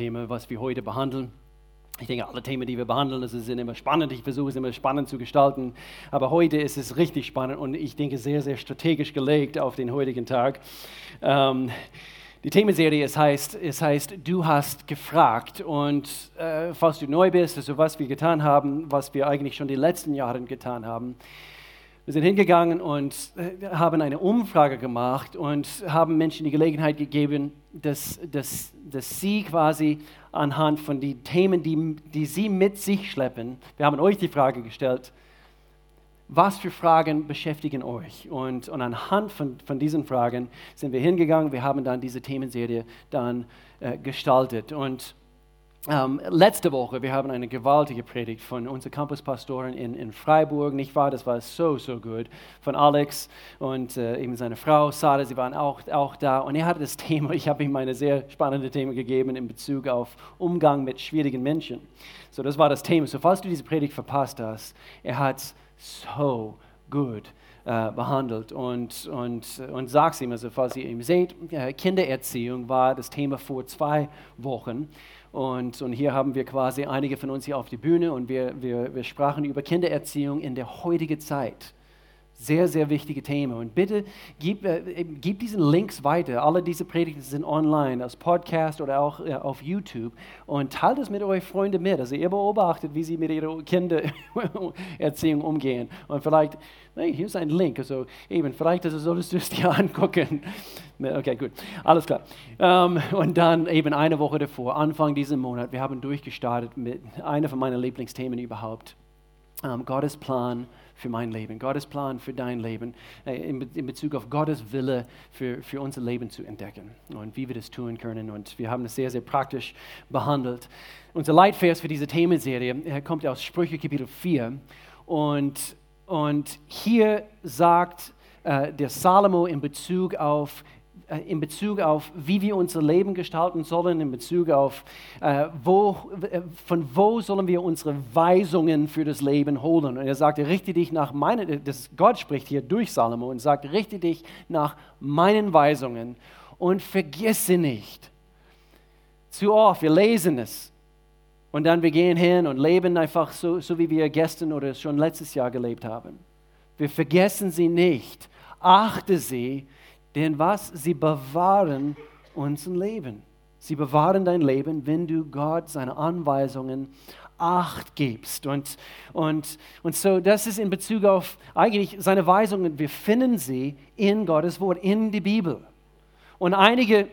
Thema, was wir heute behandeln. Ich denke, alle Themen, die wir behandeln, das sind immer spannend. Ich versuche es immer spannend zu gestalten. Aber heute ist es richtig spannend und ich denke sehr, sehr strategisch gelegt auf den heutigen Tag. Ähm, die Themenserie, es heißt, es heißt, du hast gefragt. Und äh, falls du neu bist, also was wir getan haben, was wir eigentlich schon die letzten Jahre getan haben, wir sind hingegangen und äh, haben eine Umfrage gemacht und haben Menschen die Gelegenheit gegeben, dass, dass, dass sie quasi anhand von den Themen, die, die sie mit sich schleppen, wir haben euch die Frage gestellt, was für Fragen beschäftigen euch? Und, und anhand von, von diesen Fragen sind wir hingegangen, wir haben dann diese Themenserie dann äh, gestaltet. Und ähm, letzte Woche, wir haben eine gewaltige Predigt von unserer Campuspastorin in, in Freiburg, nicht wahr? Das war so, so gut. Von Alex und äh, eben seine Frau Sarah, sie waren auch, auch da. Und er hatte das Thema, ich habe ihm eine sehr spannende Thema gegeben in Bezug auf Umgang mit schwierigen Menschen. So, das war das Thema. So, falls du diese Predigt verpasst hast, er hat so gut äh, behandelt. Und, und, und sag's ihm, also falls ihr ihn seht, äh, Kindererziehung war das Thema vor zwei Wochen. Und, und hier haben wir quasi einige von uns hier auf die Bühne und wir, wir, wir sprachen über Kindererziehung in der heutigen Zeit. Sehr, sehr wichtige Themen. Und bitte gib, äh, gib diesen Links weiter. Alle diese Predigten sind online, als Podcast oder auch äh, auf YouTube. Und teilt es mit euren Freunden mit. Also ihr beobachtet, wie sie mit ihrer Kindererziehung umgehen. Und vielleicht, hey, hier ist ein Link. Also eben, vielleicht also solltest du es dir angucken. Okay, gut. Alles klar. Ähm, und dann eben eine Woche davor, Anfang dieses Monat, wir haben durchgestartet mit einer von meinen Lieblingsthemen überhaupt. Ähm, Gottes Plan für mein Leben, Gottes Plan für dein Leben, äh, in, Bezug auf Gottes Wille für, für unser Leben zu entdecken und wie wir das tun können. Und wir haben es sehr, sehr praktisch behandelt. Unser Leitvers für diese Themenserie äh, kommt aus Sprüche Kapitel 4. Und, und hier sagt äh, der Salomo in Bezug auf in Bezug auf, wie wir unser Leben gestalten sollen, in Bezug auf, äh, wo, äh, von wo sollen wir unsere Weisungen für das Leben holen. Und er sagte, richte dich nach meinen, das Gott spricht hier durch Salomo und sagt, richte dich nach meinen Weisungen und vergesse nicht. Zu oft, wir lesen es und dann wir gehen hin und leben einfach so, so wie wir gestern oder schon letztes Jahr gelebt haben. Wir vergessen sie nicht. Achte sie, denn was? Sie bewahren unser Leben. Sie bewahren dein Leben, wenn du Gott seine Anweisungen Acht gibst. Und, und, und so, das ist in Bezug auf eigentlich seine Weisungen. Wir finden sie in Gottes Wort, in die Bibel. Und einige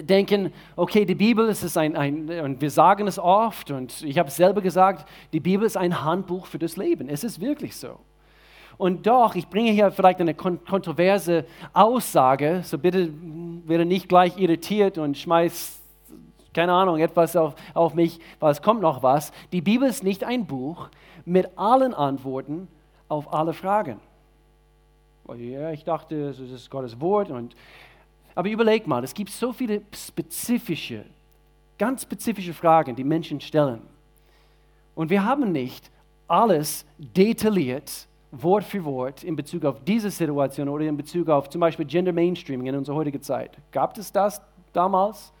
denken, okay, die Bibel ist ein, ein, und wir sagen es oft, und ich habe es selber gesagt, die Bibel ist ein Handbuch für das Leben. Es ist wirklich so. Und doch, ich bringe hier vielleicht eine kontroverse Aussage, so bitte werde nicht gleich irritiert und schmeiß, keine Ahnung, etwas auf, auf mich, weil es kommt noch was. Die Bibel ist nicht ein Buch mit allen Antworten auf alle Fragen. Ja, ich dachte, es ist Gottes Wort. Und, aber überleg mal, es gibt so viele spezifische, ganz spezifische Fragen, die Menschen stellen. Und wir haben nicht alles detailliert Wort für Wort in Bezug auf diese Situation oder in Bezug auf zum Beispiel Gender Mainstreaming in unserer heutigen Zeit. Gab es das damals?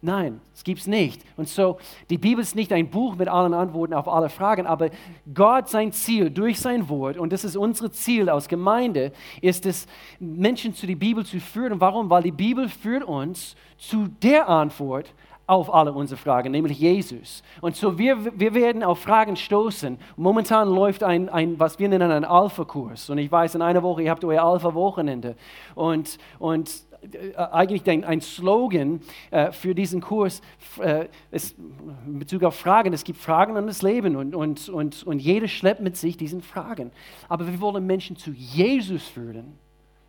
Nein, es gibt es nicht. Und so, die Bibel ist nicht ein Buch mit allen Antworten auf alle Fragen, aber Gott, sein Ziel durch sein Wort, und das ist unser Ziel als Gemeinde, ist es, Menschen zu der Bibel zu führen. Warum? Weil die Bibel führt uns zu der Antwort auf alle unsere Fragen, nämlich Jesus. Und so wir, wir werden auf Fragen stoßen. Momentan läuft ein, ein was wir nennen, ein Alpha-Kurs. Und ich weiß, in einer Woche, ihr habt euer Alpha-Wochenende. Und, und äh, eigentlich ein, ein Slogan äh, für diesen Kurs äh, ist in Bezug auf Fragen. Es gibt Fragen an das Leben und, und, und, und jeder schleppt mit sich diesen Fragen. Aber wir wollen Menschen zu Jesus führen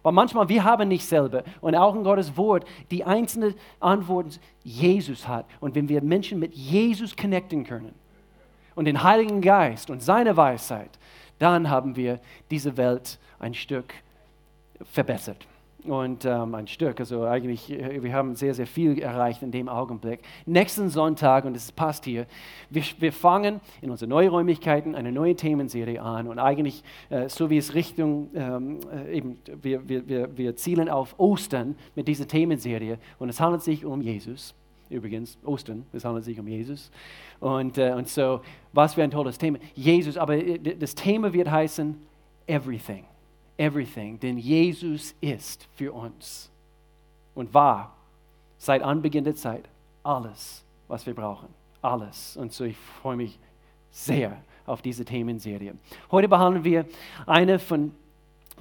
weil manchmal wir haben nicht selber und auch in Gottes Wort die einzelnen Antworten Jesus hat. Und wenn wir Menschen mit Jesus connecten können und den Heiligen Geist und seine Weisheit, dann haben wir diese Welt ein Stück verbessert und ähm, ein Stück. Also eigentlich, äh, wir haben sehr, sehr viel erreicht in dem Augenblick. Nächsten Sonntag, und es passt hier, wir, wir fangen in unseren neuen eine neue Themenserie an. Und eigentlich, äh, so wie es Richtung, ähm, äh, eben, wir, wir, wir, wir zielen auf Ostern mit dieser Themenserie. Und es handelt sich um Jesus. übrigens, Ostern, es handelt sich um Jesus. Und, äh, und so, was für ein tolles Thema. Jesus, aber äh, das Thema wird heißen Everything. Everything, denn Jesus ist für uns und war seit Anbeginn der Zeit alles, was wir brauchen. Alles. Und so, ich freue mich sehr auf diese Themenserie. Heute behandeln wir eine von,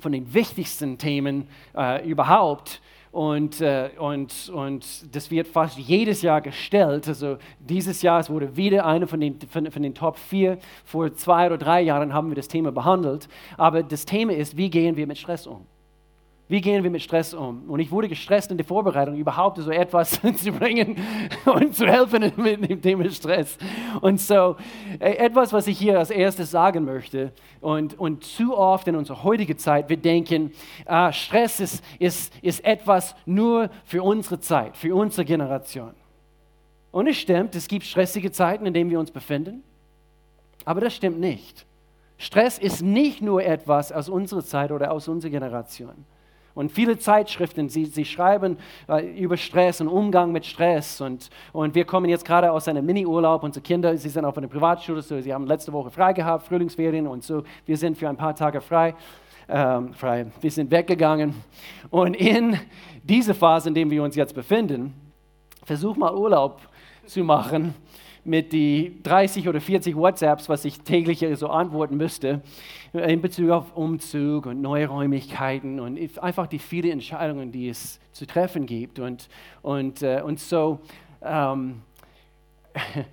von den wichtigsten Themen äh, überhaupt und, äh, und, und das wird fast jedes Jahr gestellt. Also dieses Jahr es wurde wieder eine von den, von, von den Top 4. Vor zwei oder drei Jahren haben wir das Thema behandelt. Aber das Thema ist, wie gehen wir mit Stress um? Wie gehen wir mit Stress um? Und ich wurde gestresst in der Vorbereitung, überhaupt so etwas zu bringen und zu helfen mit dem Thema Stress. Und so, äh, etwas, was ich hier als erstes sagen möchte, und, und zu oft in unserer heutigen Zeit, wir denken, äh, Stress ist, ist, ist etwas nur für unsere Zeit, für unsere Generation. Und es stimmt, es gibt stressige Zeiten, in denen wir uns befinden, aber das stimmt nicht. Stress ist nicht nur etwas aus unserer Zeit oder aus unserer Generation. Und viele Zeitschriften, sie, sie schreiben äh, über Stress und Umgang mit Stress. Und, und wir kommen jetzt gerade aus einem Mini-Urlaub. Unsere Kinder, sie sind auf einer Privatschule, so, sie haben letzte Woche frei gehabt, Frühlingsferien und so. Wir sind für ein paar Tage frei. Ähm, frei. Wir sind weggegangen. Und in dieser Phase, in der wir uns jetzt befinden, versuch mal Urlaub zu machen mit die 30 oder 40 WhatsApps, was ich täglich so antworten müsste, in Bezug auf Umzug und neue Räumlichkeiten und einfach die vielen Entscheidungen, die es zu treffen gibt. Und, und, äh, und so, ähm,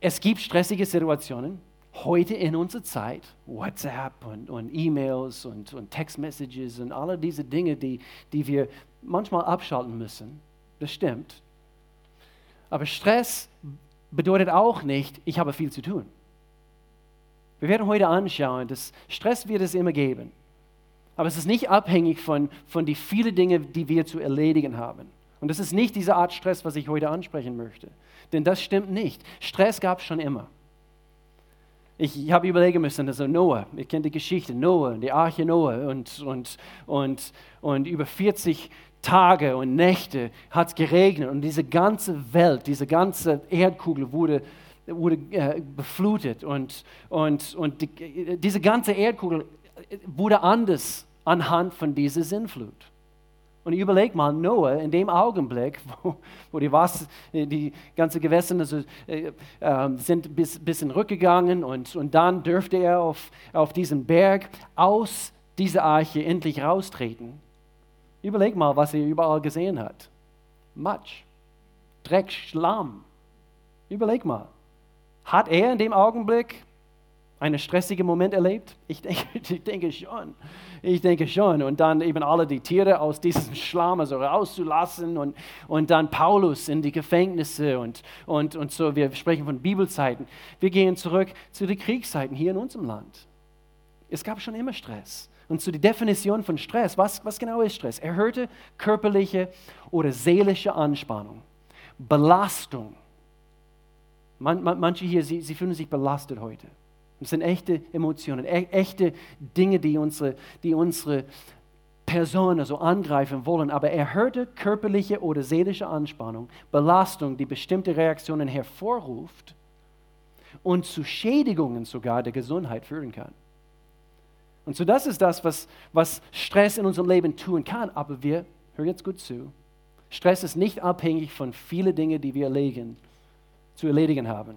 es gibt stressige Situationen heute in unserer Zeit, WhatsApp und, und E-Mails und, und Text-Messages und alle diese Dinge, die, die wir manchmal abschalten müssen. Das stimmt. Aber Stress bedeutet auch nicht, ich habe viel zu tun. Wir werden heute anschauen, dass Stress wird es immer geben. Aber es ist nicht abhängig von, von den vielen Dingen, die wir zu erledigen haben. Und das ist nicht diese Art Stress, was ich heute ansprechen möchte. Denn das stimmt nicht. Stress gab es schon immer. Ich, habe überlegen müssen, also Noah, ihr kennt die Geschichte, Noah, die Arche Noah und, und, und, und über 40 Tage und Nächte hat es geregnet und diese ganze Welt, diese ganze Erdkugel wurde, wurde äh, beflutet und, und, und die, diese ganze Erdkugel wurde anders anhand von dieser Sinnflut. Und überleg mal, Noah in dem Augenblick, wo, wo die, Wasser, die ganze Gewässer also, äh, äh, sind bis, bisschen rückgegangen und, und dann dürfte er auf, auf diesem Berg aus dieser Arche endlich raustreten. Überleg mal, was er überall gesehen hat. Matsch, Dreck, Schlamm. Überleg mal. Hat er in dem Augenblick einen stressigen Moment erlebt? Ich denke, ich denke schon. Ich denke schon. Und dann eben alle die Tiere aus diesem Schlamm also rauszulassen und, und dann Paulus in die Gefängnisse und, und, und so. Wir sprechen von Bibelzeiten. Wir gehen zurück zu den Kriegszeiten hier in unserem Land. Es gab schon immer Stress. Und zu der Definition von Stress, was, was genau ist Stress? Erhöhte körperliche oder seelische Anspannung, Belastung. Man, man, manche hier, sie, sie fühlen sich belastet heute. Das sind echte Emotionen, e echte Dinge, die unsere, die unsere Person also angreifen wollen. Aber erhöhte körperliche oder seelische Anspannung, Belastung, die bestimmte Reaktionen hervorruft und zu Schädigungen sogar der Gesundheit führen kann. Und so das ist das, was, was Stress in unserem Leben tun kann. Aber wir, hör jetzt gut zu, Stress ist nicht abhängig von vielen Dingen, die wir erledigen, zu erledigen haben.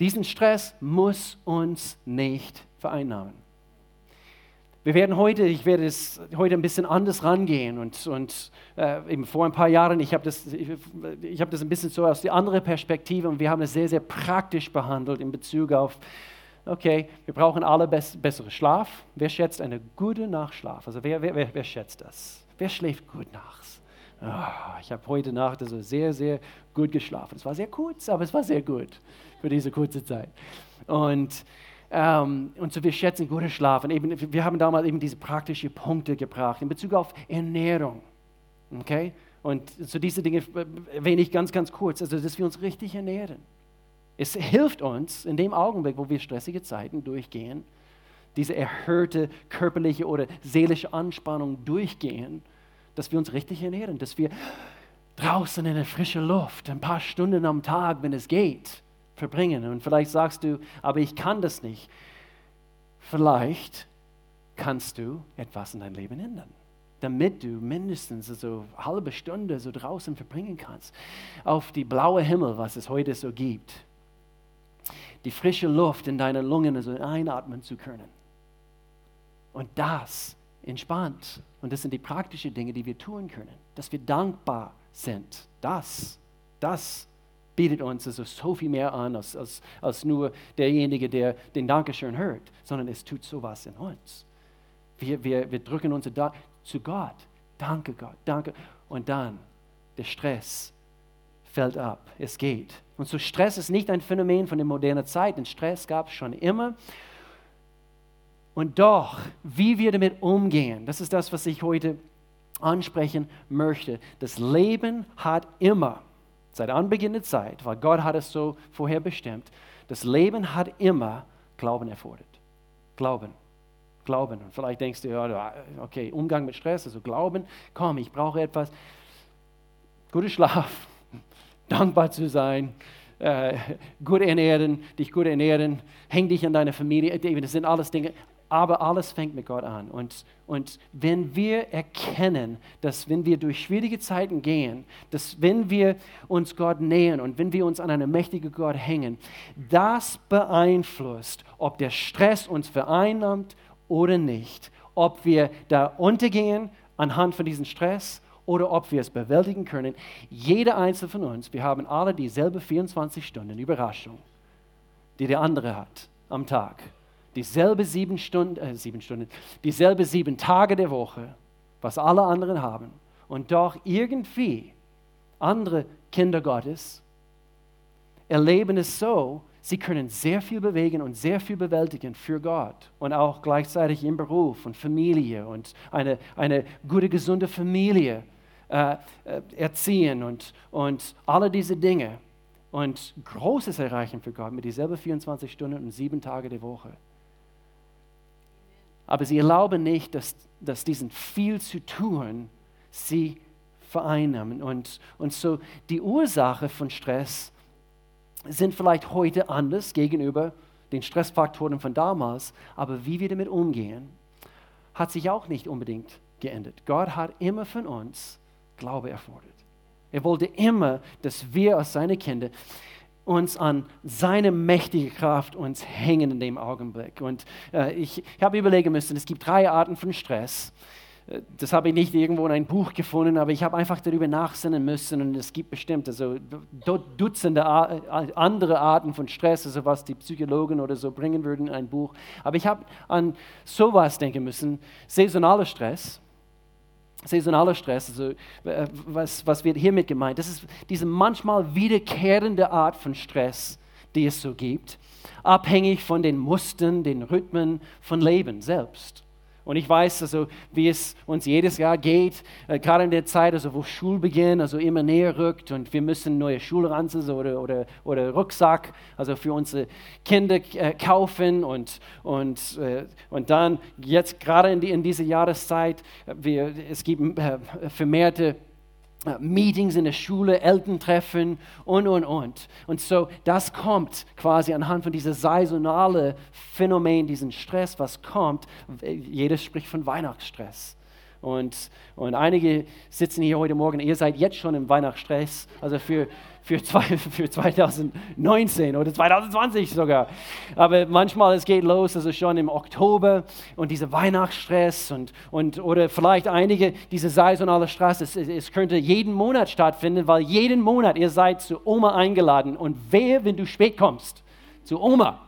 Diesen Stress muss uns nicht vereinnahmen. Wir werden heute, ich werde es heute ein bisschen anders rangehen und, und äh, eben vor ein paar Jahren, ich habe das, ich, ich hab das ein bisschen so aus der anderen Perspektive und wir haben es sehr, sehr praktisch behandelt in Bezug auf okay, wir brauchen alle bess besseren Schlaf. Wer schätzt eine gute Nachtschlaf? Also wer, wer, wer, wer schätzt das? Wer schläft gut nachts? Oh, ich habe heute Nacht also sehr, sehr gut geschlafen. Es war sehr kurz, aber es war sehr gut für diese kurze Zeit. Und, ähm, und so wir schätzen guten Schlaf. Eben, wir haben damals eben diese praktischen Punkte gebracht in Bezug auf Ernährung. Okay? Und so diese Dinge erwähne ich ganz, ganz kurz. Also, dass wir uns richtig ernähren. Es hilft uns in dem Augenblick, wo wir stressige Zeiten durchgehen, diese erhöhte körperliche oder seelische Anspannung durchgehen, dass wir uns richtig ernähren, dass wir draußen in der frischen Luft, ein paar Stunden am Tag, wenn es geht, verbringen. Und vielleicht sagst du, aber ich kann das nicht. Vielleicht kannst du etwas in deinem Leben ändern, damit du mindestens so eine halbe Stunde so draußen verbringen kannst, auf die blaue Himmel, was es heute so gibt, die frische Luft in deine Lungen so einatmen zu können. Und das entspannt. Und das sind die praktischen Dinge, die wir tun können, dass wir dankbar sind. Das, das bietet uns also so viel mehr an, als, als, als nur derjenige, der den Dankeschön hört, sondern es tut sowas in uns. Wir, wir, wir drücken uns zu Gott. Danke Gott, danke. Und dann der Stress fällt ab. Es geht. Und so Stress ist nicht ein Phänomen von der modernen Zeit, denn Stress gab es schon immer. Und doch, wie wir damit umgehen, das ist das, was ich heute ansprechen möchte. Das Leben hat immer, seit Anbeginn der Zeit, weil Gott hat es so vorher bestimmt, das Leben hat immer Glauben erfordert. Glauben. Glauben. Und vielleicht denkst du, ja, okay, Umgang mit Stress, also Glauben, komm, ich brauche etwas. Guter Schlaf, dankbar zu sein, äh, gut ernähren, dich gut ernähren, häng dich an deine Familie. Das sind alles Dinge, aber alles fängt mit Gott an. Und, und wenn wir erkennen, dass wenn wir durch schwierige Zeiten gehen, dass wenn wir uns Gott nähern und wenn wir uns an einen mächtigen Gott hängen, das beeinflusst, ob der Stress uns vereinnahmt oder nicht. Ob wir da untergehen anhand von diesem Stress oder ob wir es bewältigen können. Jeder einzelne von uns, wir haben alle dieselbe 24 Stunden Überraschung, die der andere hat am Tag dieselbe sieben Stunden, äh, sieben Stunden, dieselbe sieben Tage der Woche, was alle anderen haben. Und doch irgendwie andere Kinder Gottes erleben es so, sie können sehr viel bewegen und sehr viel bewältigen für Gott und auch gleichzeitig im Beruf und Familie und eine, eine gute, gesunde Familie äh, äh erziehen und, und alle diese Dinge und Großes erreichen für Gott mit dieselben 24 Stunden und sieben Tage der Woche. Aber sie erlauben nicht, dass, dass diesen viel zu tun sie vereinnahmen. Und, und so die Ursache von Stress sind vielleicht heute anders gegenüber den Stressfaktoren von damals, aber wie wir damit umgehen, hat sich auch nicht unbedingt geändert. Gott hat immer von uns Glaube erfordert. Er wollte immer, dass wir als seine Kinder uns an seine mächtige Kraft uns hängen in dem Augenblick. Und äh, ich, ich habe überlegen müssen, es gibt drei Arten von Stress. Äh, das habe ich nicht irgendwo in einem Buch gefunden, aber ich habe einfach darüber nachsinnen müssen und es gibt bestimmt also Dutzende andere Arten von Stress, also was die Psychologen oder so bringen würden in ein Buch. Aber ich habe an sowas denken müssen, saisonaler Stress, saisonaler Stress, also äh, was, was wird hiermit gemeint? Das ist diese manchmal wiederkehrende Art von Stress, die es so gibt, abhängig von den Mustern, den Rhythmen von Leben selbst. Und ich weiß also, wie es uns jedes Jahr geht, äh, gerade in der Zeit, also wo Schulbeginn also immer näher rückt und wir müssen neue Schulranzen oder, oder, oder Rucksack also für unsere Kinder äh, kaufen und, und, äh, und dann jetzt gerade in, die, in dieser Jahreszeit, äh, wir, es gibt äh, vermehrte Meetings in der Schule, Elterntreffen und, und, und. Und so, das kommt quasi anhand von diesem saisonalen Phänomen, diesen Stress, was kommt. Jeder spricht von Weihnachtsstress. Und, und einige sitzen hier heute Morgen, ihr seid jetzt schon im Weihnachtsstress, also für, für, zwei, für 2019 oder 2020 sogar. Aber manchmal es geht los, also schon im Oktober und dieser Weihnachtsstress und, und oder vielleicht einige diese saisonale Stress, es, es könnte jeden Monat stattfinden, weil jeden Monat ihr seid zu Oma eingeladen und wer, wenn du spät kommst, zu Oma.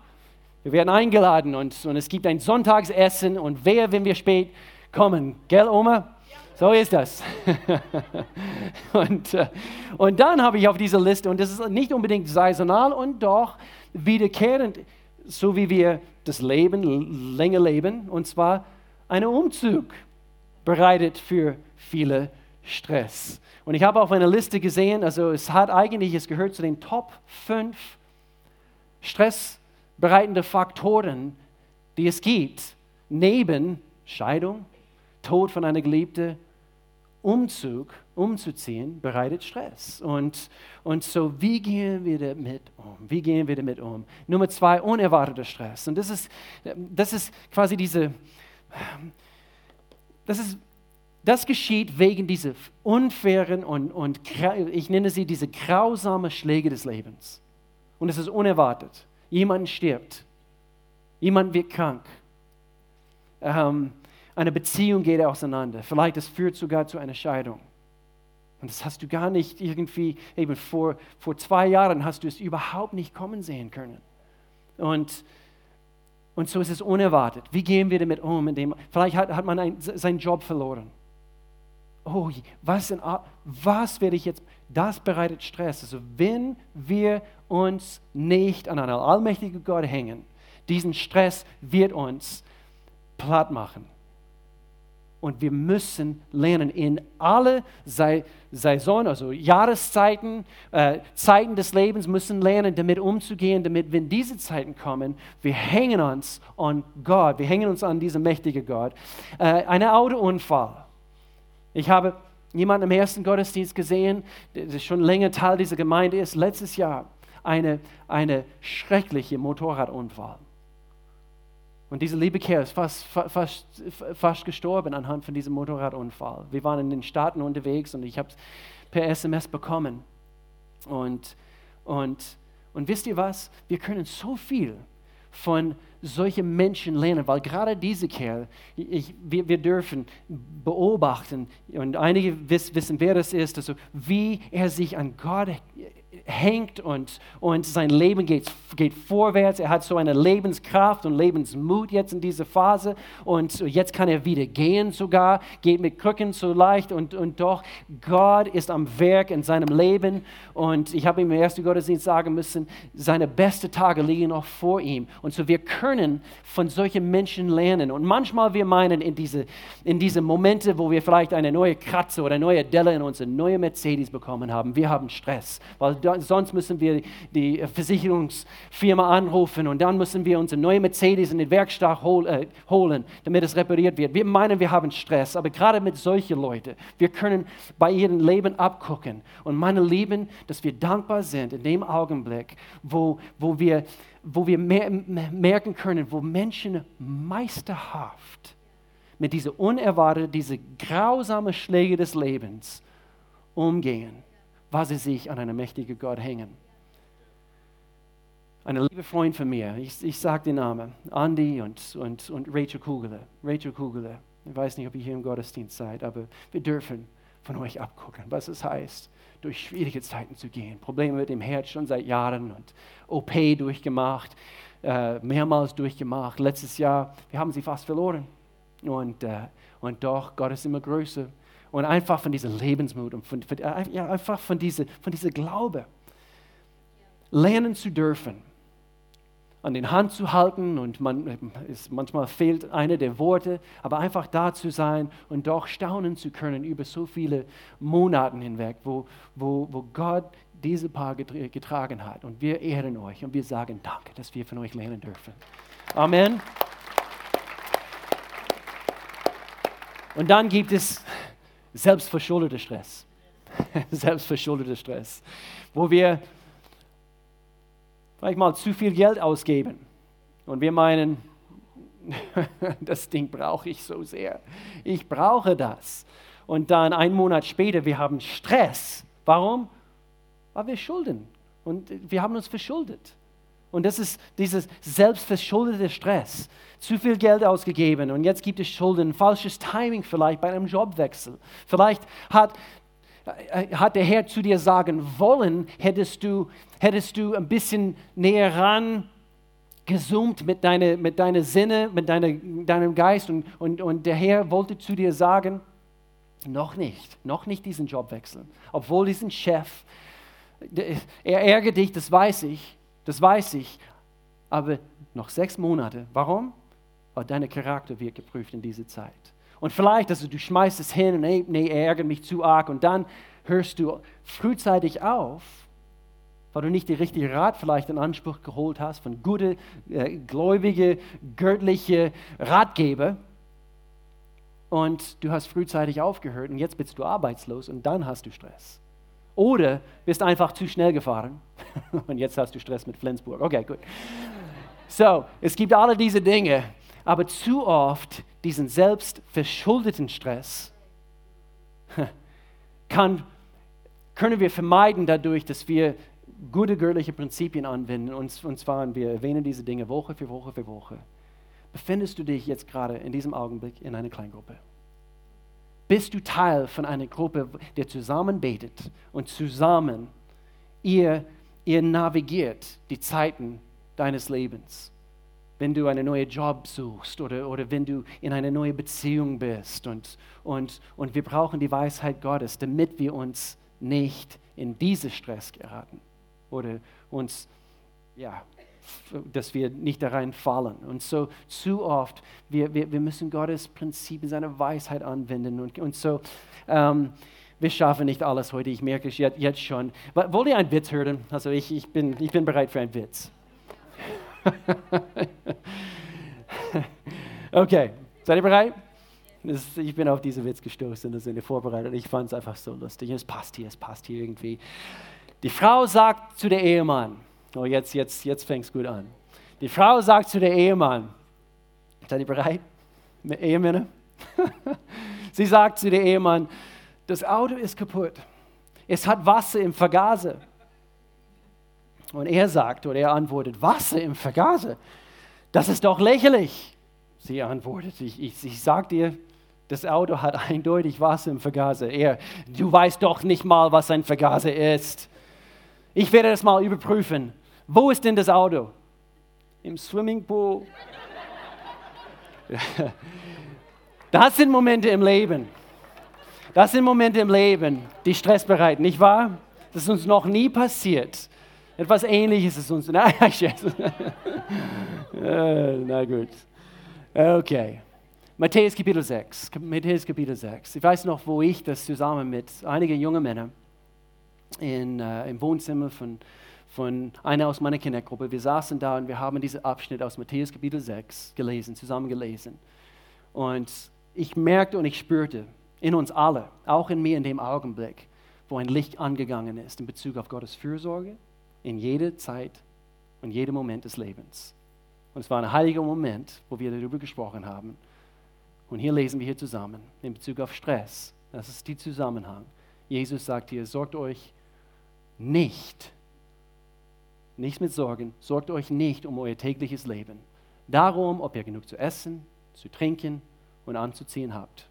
Wir werden eingeladen und, und es gibt ein Sonntagsessen und wer, wenn wir spät kommen. Gell, Oma? So ist das. und, äh, und dann habe ich auf dieser Liste, und das ist nicht unbedingt saisonal und doch wiederkehrend, so wie wir das Leben länger leben, und zwar einen Umzug bereitet für viele Stress. Und ich habe auf einer Liste gesehen, also es hat eigentlich, es gehört zu den Top 5 stressbereitenden Faktoren, die es gibt, neben Scheidung, Tod von einer Geliebten Umzug, umzuziehen, bereitet Stress. Und, und so, wie gehen wir damit um? Wie gehen wir damit um? Nummer zwei, unerwarteter Stress. Und das ist, das ist quasi diese, das ist, das geschieht wegen dieser unfairen und, und ich nenne sie diese grausamen Schläge des Lebens. Und es ist unerwartet. Jemand stirbt. Jemand wird krank. Ähm, eine Beziehung geht auseinander. Vielleicht es führt sogar zu einer Scheidung. Und das hast du gar nicht irgendwie, eben vor, vor zwei Jahren hast du es überhaupt nicht kommen sehen können. Und, und so ist es unerwartet. Wie gehen wir damit um? Indem, vielleicht hat, hat man ein, seinen Job verloren. Oh, was, in, was werde ich jetzt? Das bereitet Stress. Also wenn wir uns nicht an einen allmächtigen Gott hängen, diesen Stress wird uns platt machen. Und wir müssen lernen, in alle Saisonen, also Jahreszeiten, äh, Zeiten des Lebens, müssen lernen, damit umzugehen, damit, wenn diese Zeiten kommen, wir hängen uns an Gott, wir hängen uns an diesen mächtigen Gott. Äh, ein Autounfall. Ich habe jemanden im ersten Gottesdienst gesehen, der schon länger Teil dieser Gemeinde ist, letztes Jahr eine, eine schreckliche Motorradunfall. Und dieser liebe Kerl ist fast, fast, fast gestorben anhand von diesem Motorradunfall. Wir waren in den Staaten unterwegs und ich habe es per SMS bekommen. Und, und, und wisst ihr was? Wir können so viel von solchen Menschen lernen, weil gerade diese Kerl, ich, wir, wir, dürfen beobachten, und einige wissen, wer das ist, also wie er sich an Gott hängt und, und sein Leben geht, geht vorwärts. Er hat so eine Lebenskraft und Lebensmut jetzt in dieser Phase und jetzt kann er wieder gehen sogar, geht mit Krücken so leicht und, und doch Gott ist am Werk in seinem Leben und ich habe ihm im ersten Gottesdienst sagen müssen, seine besten Tage liegen noch vor ihm und so wir können von solchen Menschen lernen und manchmal wir meinen in diese, in diese Momente, wo wir vielleicht eine neue Kratze oder eine neue Delle in unsere neue Mercedes bekommen haben, wir haben Stress, weil sonst müssen wir die Versicherungsfirma anrufen und dann müssen wir unsere neue Mercedes in die Werkstatt hol, äh, holen, damit es repariert wird. Wir meinen, wir haben Stress, aber gerade mit solchen Leuten, wir können bei ihrem Leben abgucken. Und meine Lieben, dass wir dankbar sind in dem Augenblick, wo, wo wir, wo wir mer merken können, wo Menschen meisterhaft mit diesen unerwarteten, diese grausamen Schläge des Lebens umgehen weil sie sich an einen mächtigen Gott hängen. Ein lieber Freund von mir, ich, ich sage den Namen, Andy und, und, und Rachel Kugler. Rachel Kugler. Ich weiß nicht, ob ihr hier im Gottesdienst seid, aber wir dürfen von euch abgucken, was es heißt, durch schwierige Zeiten zu gehen. Probleme mit dem Herz schon seit Jahren und OP durchgemacht, äh, mehrmals durchgemacht. Letztes Jahr, wir haben sie fast verloren. Und, äh, und doch, Gott ist immer größer und einfach von diesem Lebensmut und von, von, ja, einfach von diesem von diese Glaube lernen zu dürfen, an den Hand zu halten und man, es, manchmal fehlt eine der Worte, aber einfach da zu sein und doch staunen zu können über so viele Monate hinweg, wo, wo, wo Gott diese Paar getragen hat. Und wir ehren euch und wir sagen Danke, dass wir von euch lernen dürfen. Amen. Und dann gibt es selbstverschuldeter Stress. selbstverschuldeter Stress. Wo wir vielleicht mal zu viel Geld ausgeben und wir meinen, das Ding brauche ich so sehr. Ich brauche das. Und dann einen Monat später, wir haben Stress. Warum? Weil wir schulden. Und wir haben uns verschuldet. Und das ist dieses selbstverschuldete Stress. Zu viel Geld ausgegeben und jetzt gibt es Schulden, falsches Timing vielleicht bei einem Jobwechsel. Vielleicht hat, hat der Herr zu dir sagen wollen, hättest du, hättest du ein bisschen näher ran gesummt mit deinen mit deine Sinne, mit deine, deinem Geist und, und, und der Herr wollte zu dir sagen, noch nicht, noch nicht diesen Jobwechsel. Obwohl diesen Chef, er ärgert dich, das weiß ich, das weiß ich. Aber noch sechs Monate. Warum? Weil dein Charakter wird geprüft in dieser Zeit. Und vielleicht, also du schmeißt es hin und nee, nee, er ärgert mich zu arg und dann hörst du frühzeitig auf, weil du nicht den richtigen Rat vielleicht in Anspruch geholt hast von guten, äh, gläubigen, göttlichen Ratgeber. und du hast frühzeitig aufgehört und jetzt bist du arbeitslos und dann hast du Stress. Oder bist einfach zu schnell gefahren und jetzt hast du Stress mit Flensburg. Okay, gut. So, es gibt alle diese Dinge, aber zu oft diesen selbstverschuldeten Stress kann, können wir vermeiden dadurch, dass wir gute göttliche Prinzipien anwenden. Und, und zwar, wir erwähnen diese Dinge Woche für Woche für Woche. Befindest du dich jetzt gerade in diesem Augenblick in einer Kleingruppe? Bist du Teil von einer Gruppe, die zusammen betet und zusammen ihr, ihr navigiert die Zeiten deines Lebens? Wenn du einen neuen Job suchst oder, oder wenn du in eine neue Beziehung bist und, und, und wir brauchen die Weisheit Gottes, damit wir uns nicht in diesen Stress geraten oder uns, ja, dass wir nicht da reinfallen. Und so zu oft, wir, wir, wir müssen Gottes Prinzipien, seine Weisheit anwenden. Und, und so, ähm, wir schaffen nicht alles heute, ich merke es jetzt, jetzt schon. Wollt ihr einen Witz hören? Also ich, ich, bin, ich bin bereit für einen Witz. okay, seid ihr bereit? Das, ich bin auf diesen Witz gestoßen, das sind vorbereitet. Ich fand es einfach so lustig. Es passt hier, es passt hier irgendwie. Die Frau sagt zu der Ehemann, oh jetzt, jetzt, jetzt fängt es gut an. Die Frau sagt zu der Ehemann, seid ihr bereit? Ehemänner? Sie sagt zu der Ehemann, das Auto ist kaputt. Es hat Wasser im Vergaser. Und er sagt oder er antwortet, Wasser im Vergaser? Das ist doch lächerlich. Sie antwortet, ich, ich, ich sag dir, das Auto hat eindeutig Wasser im Vergaser. Er, du weißt doch nicht mal, was ein Vergaser ist. Ich werde das mal überprüfen. Wo ist denn das Auto? Im Swimmingpool. Das sind Momente im Leben. Das sind Momente im Leben, die Stress bereiten, nicht wahr? Das ist uns noch nie passiert. Etwas Ähnliches ist uns. Na, äh, na gut. Okay. Matthäus Kapitel 6. Matthäus Kapitel 6. Ich weiß noch, wo ich das zusammen mit einigen jungen Männern in, äh, im Wohnzimmer von, von einer aus meiner Kindergruppe, wir saßen da und wir haben diesen Abschnitt aus Matthäus Kapitel 6 gelesen, zusammen gelesen. Und ich merkte und ich spürte in uns alle, auch in mir in dem Augenblick, wo ein Licht angegangen ist in Bezug auf Gottes Fürsorge, in jeder Zeit und jedem Moment des Lebens. Und es war ein heiliger Moment, wo wir darüber gesprochen haben. Und hier lesen wir hier zusammen in Bezug auf Stress. Das ist der Zusammenhang. Jesus sagt hier, sorgt euch nicht, nichts mit Sorgen, sorgt euch nicht um euer tägliches Leben. Darum, ob ihr genug zu essen, zu trinken und anzuziehen habt.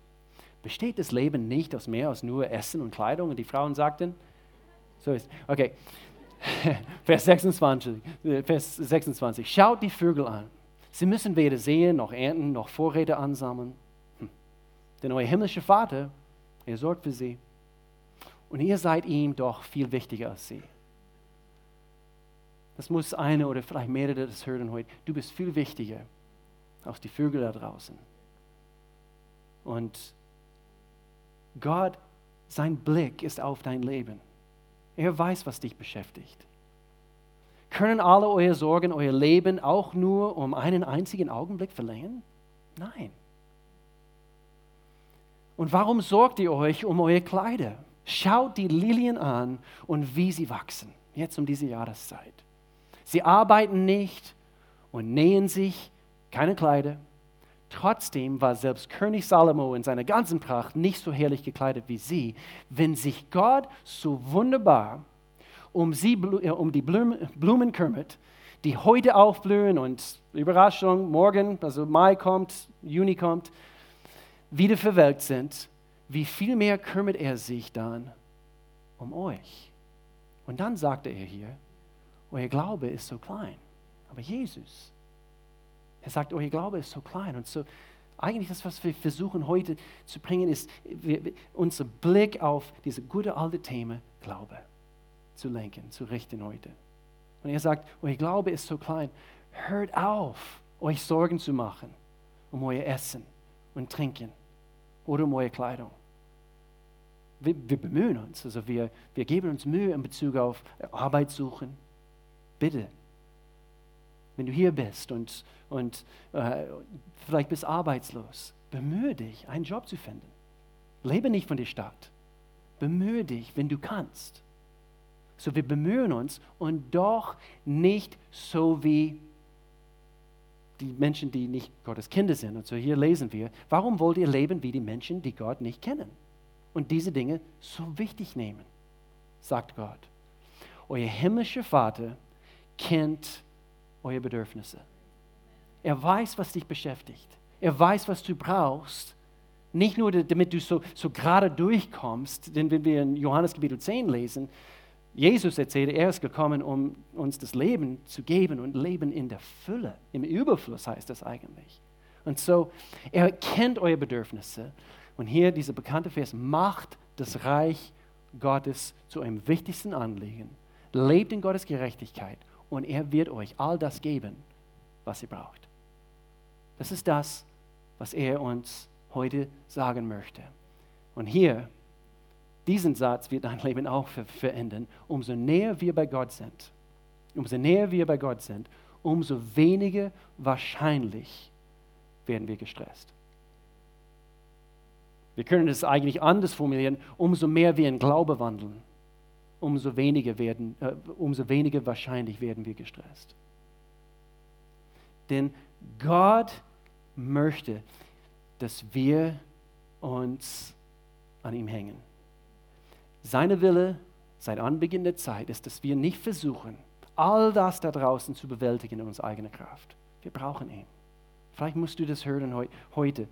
Besteht das Leben nicht aus mehr als nur Essen und Kleidung? Und die Frauen sagten, so ist. Okay, Vers 26, äh, Vers 26. Schaut die Vögel an. Sie müssen weder sehen, noch ernten, noch Vorräte ansammeln. Hm. Denn euer himmlischer Vater, er sorgt für sie. Und ihr seid ihm doch viel wichtiger als sie. Das muss eine oder vielleicht mehrere das hören heute. Du bist viel wichtiger als die Vögel da draußen. Und Gott, sein Blick ist auf dein Leben. Er weiß, was dich beschäftigt. Können alle eure Sorgen, euer Leben auch nur um einen einzigen Augenblick verlängern? Nein. Und warum sorgt ihr euch um eure Kleider? Schaut die Lilien an und wie sie wachsen, jetzt um diese Jahreszeit. Sie arbeiten nicht und nähen sich keine Kleider. Trotzdem war selbst König Salomo in seiner ganzen Pracht nicht so herrlich gekleidet wie sie, wenn sich Gott so wunderbar um, sie, äh, um die Blumen kümmert, die heute aufblühen und Überraschung, morgen, also Mai kommt, Juni kommt, wieder verwelkt sind, wie viel mehr kümmert er sich dann um euch? Und dann sagte er hier, euer Glaube ist so klein. Aber Jesus, er sagt, euer Glaube ist so klein. Und so, eigentlich das, was wir versuchen heute zu bringen, ist wir, unser Blick auf diese gute alte Thema Glaube zu lenken, zu richten heute. Und er sagt, euer Glaube ist so klein. Hört auf, euch Sorgen zu machen um euer Essen und Trinken oder um eure Kleidung. Wir, wir, bemühen uns, also wir, wir geben uns Mühe in Bezug auf Arbeit suchen. Bitte, wenn du hier bist und, und äh, vielleicht bist arbeitslos, bemühe dich, einen Job zu finden. Lebe nicht von der Stadt. Bemühe dich, wenn du kannst. So wir bemühen uns und doch nicht so wie die Menschen, die nicht Gottes Kinder sind. Und so hier lesen wir, warum wollt ihr leben wie die Menschen, die Gott nicht kennen? Und diese Dinge so wichtig nehmen, sagt Gott. Euer himmlischer Vater kennt eure Bedürfnisse. Er weiß, was dich beschäftigt. Er weiß, was du brauchst. Nicht nur, damit du so, so gerade durchkommst, denn wenn wir in Johannes Kapitel 10 lesen, Jesus erzählte, er ist gekommen, um uns das Leben zu geben und Leben in der Fülle, im Überfluss heißt das eigentlich. Und so, er kennt eure Bedürfnisse. Und hier dieser bekannte Vers, macht das Reich Gottes zu eurem wichtigsten Anliegen. Lebt in Gottes Gerechtigkeit und er wird euch all das geben, was ihr braucht. Das ist das, was er uns heute sagen möchte. Und hier diesen Satz wird dein Leben auch verändern. Umso näher wir bei Gott sind, umso näher wir bei Gott sind, umso weniger wahrscheinlich werden wir gestresst. Wir können es eigentlich anders formulieren, umso mehr wir in Glaube wandeln, umso weniger, werden, äh, umso weniger wahrscheinlich werden wir gestresst. Denn Gott möchte, dass wir uns an ihm hängen. Seine Wille seit Anbeginn der Zeit ist, dass wir nicht versuchen, all das da draußen zu bewältigen in unserer eigenen Kraft. Wir brauchen ihn. Vielleicht musst du das hören heute.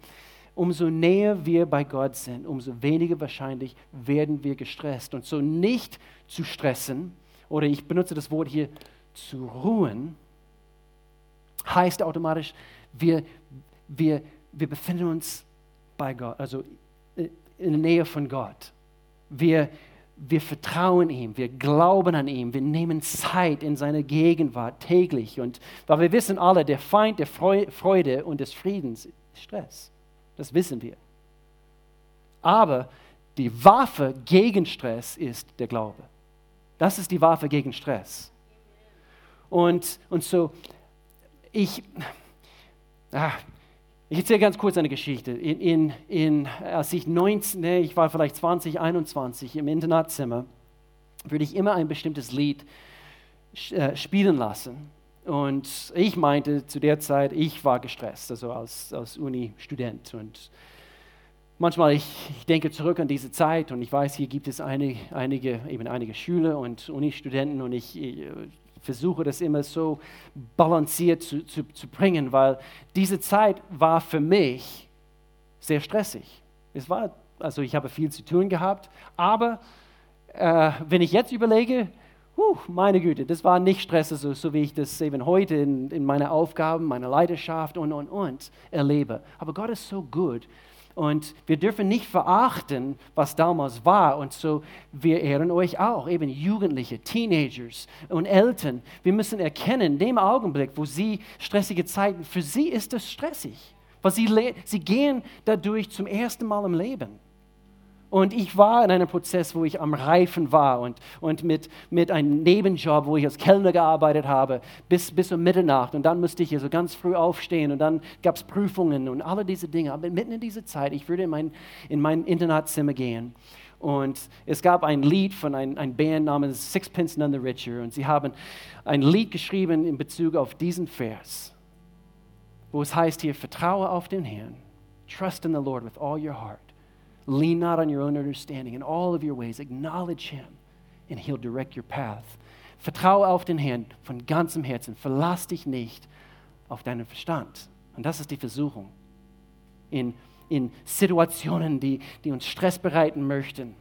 Umso näher wir bei Gott sind, umso weniger wahrscheinlich werden wir gestresst. Und so nicht zu stressen, oder ich benutze das Wort hier, zu ruhen, heißt automatisch, wir, wir, wir befinden uns bei Gott, also in der Nähe von Gott. Wir, wir vertrauen ihm, wir glauben an ihm, wir nehmen Zeit in seiner Gegenwart täglich. Und weil wir wissen alle, der Feind der Freude und des Friedens ist Stress. Das wissen wir. Aber die Waffe gegen Stress ist der Glaube. Das ist die Waffe gegen Stress. Und, und so, ich, ach, ich erzähle ganz kurz eine Geschichte. In, in, in, als ich 19, nee, ich war vielleicht 20, 21 im Internatzimmer, würde ich immer ein bestimmtes Lied äh, spielen lassen. Und ich meinte zu der Zeit, ich war gestresst, also als, als Uni-Student. Und manchmal, ich, ich, denke zurück an diese Zeit und ich weiß, hier gibt es einige, einige, eben einige Schüler und Uni-Studenten und ich, versuche das immer so balanciert zu, zu, zu bringen, weil diese Zeit war für mich sehr stressig. Es war, also ich habe viel zu tun gehabt, aber äh, wenn ich jetzt überlege, huh, meine Güte, das war nicht stressig, so, so wie ich das eben heute in, in meiner Aufgaben, meiner Leidenschaft und, und, und erlebe. Aber Gott ist so gut und wir dürfen nicht verachten, was damals war. Und so, wir ehren euch auch, eben Jugendliche, Teenagers und Eltern. Wir müssen erkennen, in dem Augenblick, wo sie stressige Zeiten, für sie ist es stressig. Weil sie, sie gehen dadurch zum ersten Mal im Leben. Und ich war in einem Prozess, wo ich am Reifen war und, und mit, mit einem Nebenjob, wo ich als Kellner gearbeitet habe, bis, bis um Mitternacht. Und dann musste ich hier so ganz früh aufstehen und dann gab es Prüfungen und alle diese Dinge. Aber mitten in dieser Zeit, ich würde in mein, in mein Internatzimmer gehen. Und es gab ein Lied von einer ein Band namens Sixpence None the Richer. Und sie haben ein Lied geschrieben in Bezug auf diesen Vers, wo es heißt hier, vertraue auf den Herrn, trust in the Lord with all your heart. Lean not on your own understanding. In all of your ways, acknowledge Him, and He'll direct your path. Vertraue auf den Herrn von ganzem Herzen. Verlass dich nicht auf deinen Verstand. Und das ist die Versuchung. In, in Situationen, die, die uns Stress bereiten möchten.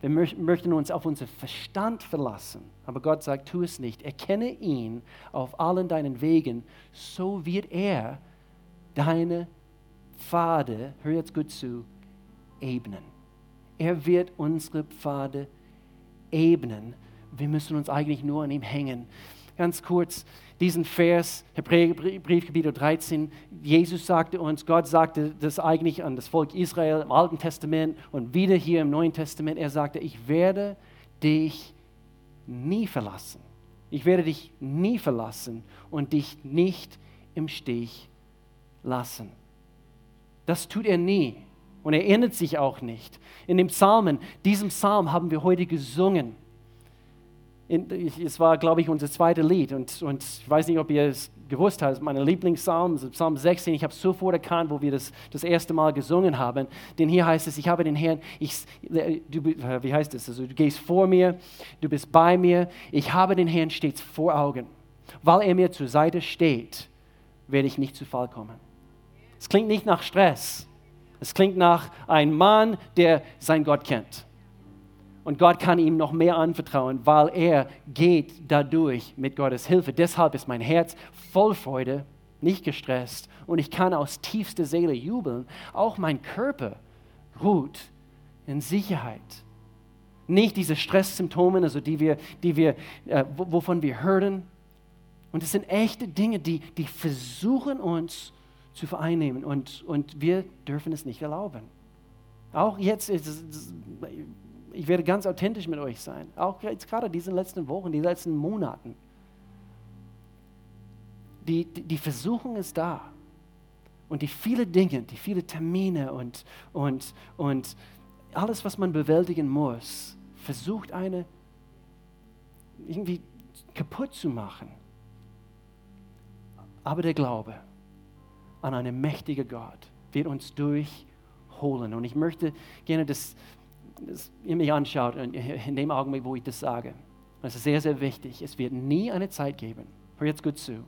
Wir möchten uns auf unseren Verstand verlassen. Aber Gott sagt, tu es nicht. Erkenne ihn auf allen deinen Wegen. So wird er deine Pfade, hör jetzt gut zu, ebnen. Er wird unsere Pfade ebnen. Wir müssen uns eigentlich nur an ihm hängen. Ganz kurz, diesen Vers, Hebräerbrief Kapitel 13, Jesus sagte uns, Gott sagte das eigentlich an das Volk Israel im Alten Testament und wieder hier im Neuen Testament. Er sagte, ich werde dich nie verlassen. Ich werde dich nie verlassen und dich nicht im Stich lassen. Das tut er nie. Und er erinnert sich auch nicht. In dem Psalmen, diesem Psalm haben wir heute gesungen. In, es war, glaube ich, unser zweites Lied. Und, und ich weiß nicht, ob ihr es gewusst habt, mein Lieblingspsalm, Psalm 16, ich habe sofort erkannt, wo wir das das erste Mal gesungen haben. Denn hier heißt es, ich habe den Herrn, ich, du, wie heißt es, also du gehst vor mir, du bist bei mir, ich habe den Herrn stets vor Augen. Weil er mir zur Seite steht, werde ich nicht zu Fall kommen. Es klingt nicht nach Stress. Es klingt nach einem Mann, der sein Gott kennt. Und Gott kann ihm noch mehr anvertrauen, weil er geht dadurch mit Gottes Hilfe. Deshalb ist mein Herz voll Freude, nicht gestresst und ich kann aus tiefster Seele jubeln. Auch mein Körper ruht in Sicherheit. Nicht diese Stresssymptome, also die wir, die wir, äh, wovon wir hören. Und es sind echte Dinge, die, die versuchen uns zu vereinnehmen und, und wir dürfen es nicht erlauben. Auch jetzt, ich werde ganz authentisch mit euch sein, auch jetzt gerade diese letzten Wochen, die letzten Monaten. Die, die, die Versuchung ist da. Und die vielen Dinge, die vielen Termine und, und, und alles, was man bewältigen muss, versucht eine irgendwie kaputt zu machen. Aber der Glaube, an einen mächtigen Gott wird uns durchholen. Und ich möchte gerne, dass, dass ihr mich anschaut in dem Augenblick, wo ich das sage. Das ist sehr, sehr wichtig. Es wird nie eine Zeit geben, hör jetzt gut zu,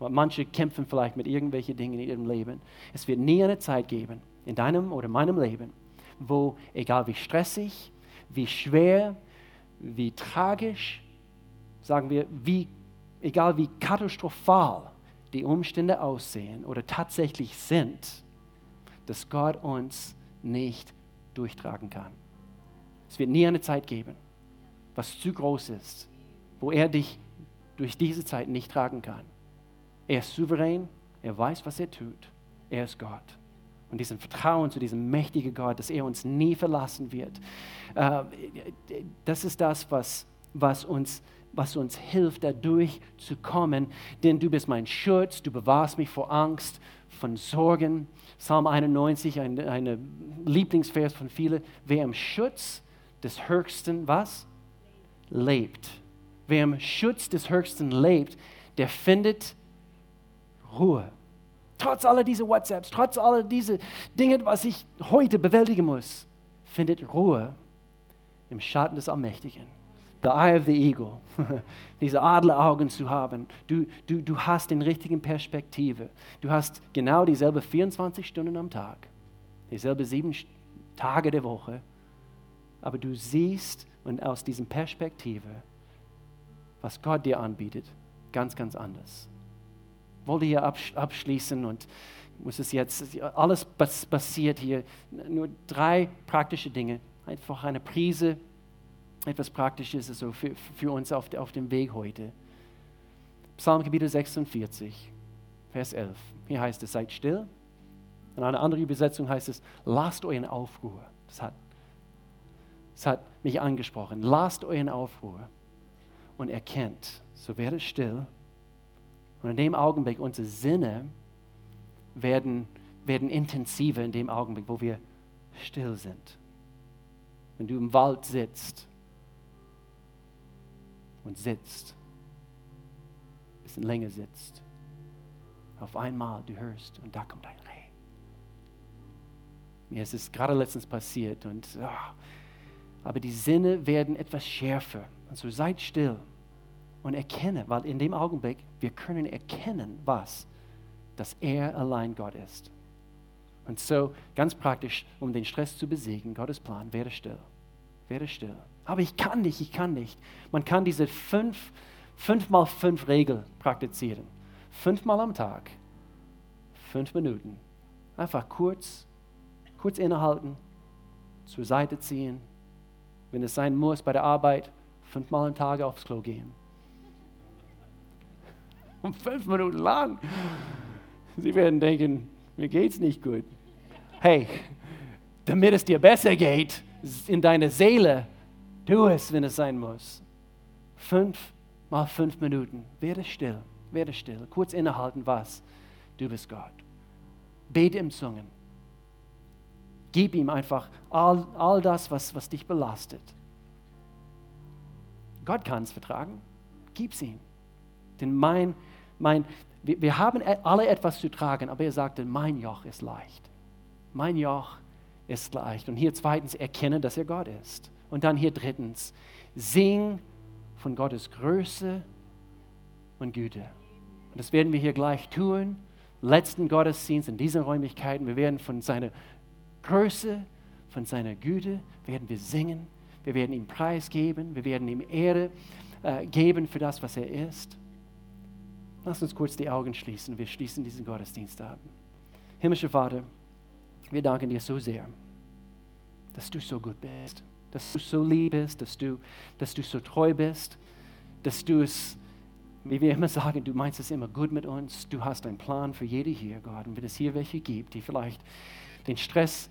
manche kämpfen vielleicht mit irgendwelchen Dingen in ihrem Leben. Es wird nie eine Zeit geben, in deinem oder meinem Leben, wo, egal wie stressig, wie schwer, wie tragisch, sagen wir, wie, egal wie katastrophal die Umstände aussehen oder tatsächlich sind, dass Gott uns nicht durchtragen kann. Es wird nie eine Zeit geben, was zu groß ist, wo er dich durch diese Zeit nicht tragen kann. Er ist souverän, er weiß, was er tut. Er ist Gott. Und diesem Vertrauen zu diesem mächtigen Gott, dass er uns nie verlassen wird, äh, das ist das, was, was uns was uns hilft, dadurch zu kommen. Denn du bist mein Schutz, du bewahrst mich vor Angst, von Sorgen. Psalm 91, ein, eine Lieblingsvers von vielen. Wer im Schutz des Höchsten was? Lebt. Wer im Schutz des Höchsten lebt, der findet Ruhe. Trotz aller dieser WhatsApps, trotz aller dieser Dinge, was ich heute bewältigen muss, findet Ruhe im Schatten des Allmächtigen the eye of the eagle, diese Adleraugen zu haben. Du, du, du hast den richtigen Perspektive. Du hast genau dieselbe 24 Stunden am Tag, dieselbe sieben Tage der Woche, aber du siehst und aus diesem Perspektive, was Gott dir anbietet, ganz, ganz anders. Ich wollte hier abschließen und muss es jetzt, alles passiert hier, nur drei praktische Dinge, einfach eine Prise etwas Praktisches also für, für uns auf, auf dem Weg heute. Psalm Kapitel 46, Vers 11. Hier heißt es, seid still. In einer anderen Übersetzung heißt es, lasst euren Aufruhr. Das hat, das hat mich angesprochen. Lasst euren Aufruhr und erkennt, so werdet still. Und in dem Augenblick, unsere Sinne werden, werden intensiver in dem Augenblick, wo wir still sind. Wenn du im Wald sitzt und sitzt, ein bisschen länger sitzt. Auf einmal, du hörst, und da kommt ein Reh. Mir ist es gerade letztens passiert, und, oh, aber die Sinne werden etwas schärfer. Also seid still und erkenne, weil in dem Augenblick, wir können erkennen, was, dass er allein Gott ist. Und so, ganz praktisch, um den Stress zu besiegen, Gottes Plan, werde still. Werde still. Aber ich kann nicht, ich kann nicht. Man kann diese fünf, fünf mal fünf Regel praktizieren. Fünfmal am Tag. Fünf Minuten. Einfach kurz, kurz innehalten, zur Seite ziehen. Wenn es sein muss bei der Arbeit, fünfmal am Tag aufs Klo gehen. Und fünf Minuten lang. Sie werden denken, mir geht's nicht gut. Hey, damit es dir besser geht in deiner Seele, Tu es, wenn es sein muss. Fünf mal fünf Minuten. Werde still, werde still. Kurz innehalten, was? Du bist Gott. Bete im Zungen. Gib ihm einfach all, all das, was, was dich belastet. Gott kann es vertragen. Gib's ihm. Denn mein, mein, wir, wir haben alle etwas zu tragen, aber er sagte, mein Joch ist leicht. Mein Joch ist leicht. Und hier zweitens, erkenne, dass er Gott ist. Und dann hier drittens, sing von Gottes Größe und Güte. Und das werden wir hier gleich tun. Letzten Gottesdienst in diesen Räumlichkeiten. Wir werden von seiner Größe, von seiner Güte, werden wir singen. Wir werden ihm Preis geben. Wir werden ihm Ehre äh, geben für das, was er ist. Lass uns kurz die Augen schließen. Wir schließen diesen Gottesdienst ab. Himmlischer Vater, wir danken dir so sehr, dass du so gut bist, dass du so lieb bist, dass du, dass du so treu bist, dass du es, wie wir immer sagen, du meinst es immer gut mit uns. Du hast einen Plan für jede hier, Gott. Und wenn es hier welche gibt, die vielleicht den Stress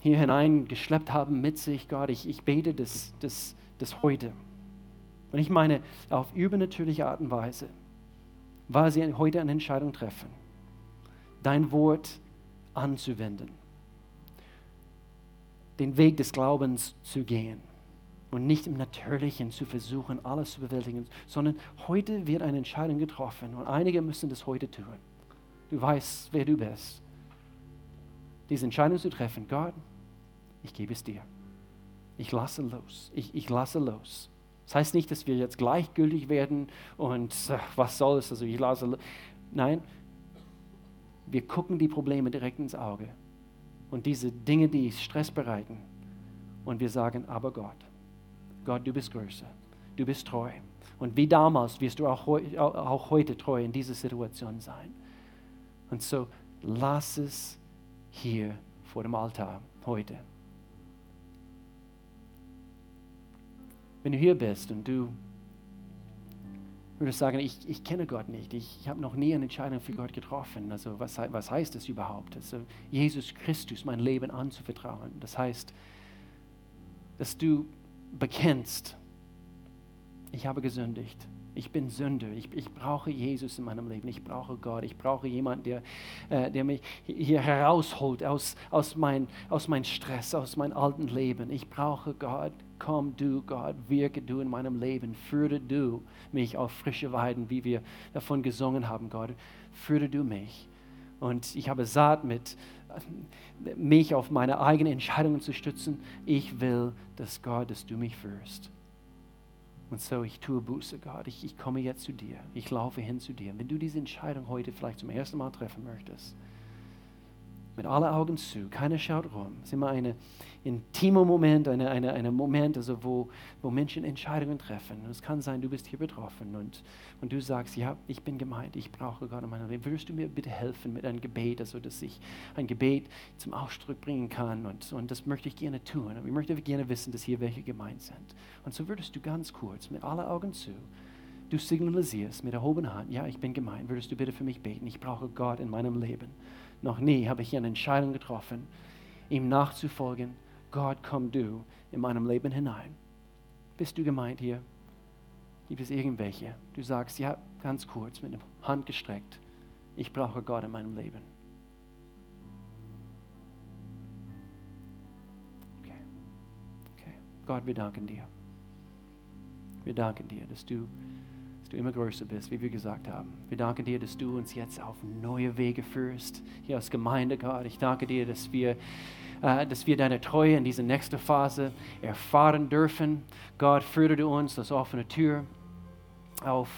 hier hineingeschleppt haben mit sich, Gott, ich, ich bete das, das, das heute. Und ich meine, auf übernatürliche Art und Weise weil sie heute eine Entscheidung treffen, dein Wort anzuwenden, den Weg des Glaubens zu gehen und nicht im Natürlichen zu versuchen, alles zu bewältigen, sondern heute wird eine Entscheidung getroffen und einige müssen das heute tun. Du weißt, wer du bist. Diese Entscheidung zu treffen, Gott, ich gebe es dir. Ich lasse los. Ich, ich lasse los. Das heißt nicht, dass wir jetzt gleichgültig werden und ach, äh, was soll es, also ich lasse. Nein, wir gucken die Probleme direkt ins Auge und diese Dinge, die Stress bereiten. Und wir sagen, aber Gott, Gott, du bist größer, du bist treu. Und wie damals wirst du auch, auch heute treu in dieser Situation sein. Und so lass es hier vor dem Altar heute. Wenn du hier bist und du würdest sagen, ich, ich kenne Gott nicht, ich, ich habe noch nie eine Entscheidung für Gott getroffen. Also was, was heißt das überhaupt? Also Jesus Christus mein Leben anzuvertrauen. Das heißt, dass du bekennst, ich habe gesündigt ich bin Sünder. Ich, ich, brauche Jesus in meinem Leben. Ich brauche Gott. Ich brauche jemanden, der, äh, der mich hier herausholt aus, aus, mein, aus meinem Stress, aus meinem alten Leben. Ich brauche Gott. Komm du, Gott, wirke du in meinem Leben. Führe du mich auf frische Weiden, wie wir davon gesungen haben, Gott. Führe du mich. Und ich habe satt mit mich auf meine eigenen Entscheidungen zu stützen. Ich will, dass Gott, dass du mich führst. Und so, ich tue Buße, Gott. Ich, ich komme jetzt zu dir. Ich laufe hin zu dir. Wenn du diese Entscheidung heute vielleicht zum ersten Mal treffen möchtest, mit allen Augen zu, keiner schaut rum. Es ist immer ein intimer Moment, ein eine, eine Moment, also wo, wo Menschen Entscheidungen treffen. Und es kann sein, du bist hier betroffen und, und du sagst, ja, ich bin gemeint, ich brauche Gott in meinem Leben. Würdest du mir bitte helfen mit einem Gebet, also dass ich ein Gebet zum Ausdruck bringen kann? Und, und das möchte ich gerne tun. Aber ich möchte gerne wissen, dass hier welche gemeint sind. Und so würdest du ganz kurz mit allen Augen zu du signalisierst mit erhobener Hand, ja, ich bin gemeint, würdest du bitte für mich beten? Ich brauche Gott in meinem Leben. Noch nie habe ich hier eine Entscheidung getroffen, ihm nachzufolgen. Gott, komm du in meinem Leben hinein. Bist du gemeint hier? Gibt es irgendwelche? Du sagst, ja, ganz kurz, mit der Hand gestreckt. Ich brauche Gott in meinem Leben. Okay. Okay. Gott, wir danken dir. Wir danken dir, dass du du immer größer bist, wie wir gesagt haben. Wir danken dir, dass du uns jetzt auf neue Wege führst, hier als Gemeinde, Gott. Ich danke dir, dass wir, äh, dass wir deine Treue in diese nächste Phase erfahren dürfen. Gott, führe uns das offene Tür auf,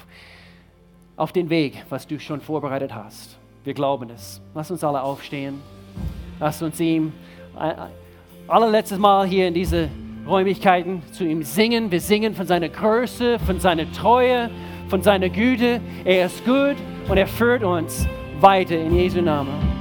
auf den Weg, was du schon vorbereitet hast. Wir glauben es. Lass uns alle aufstehen. Lass uns ihm äh, äh, allerletztes Mal hier in diese Räumlichkeiten zu ihm singen. Wir singen von seiner Größe, von seiner Treue, von seiner Güte. Er ist gut und er führt uns weiter in Jesu Namen.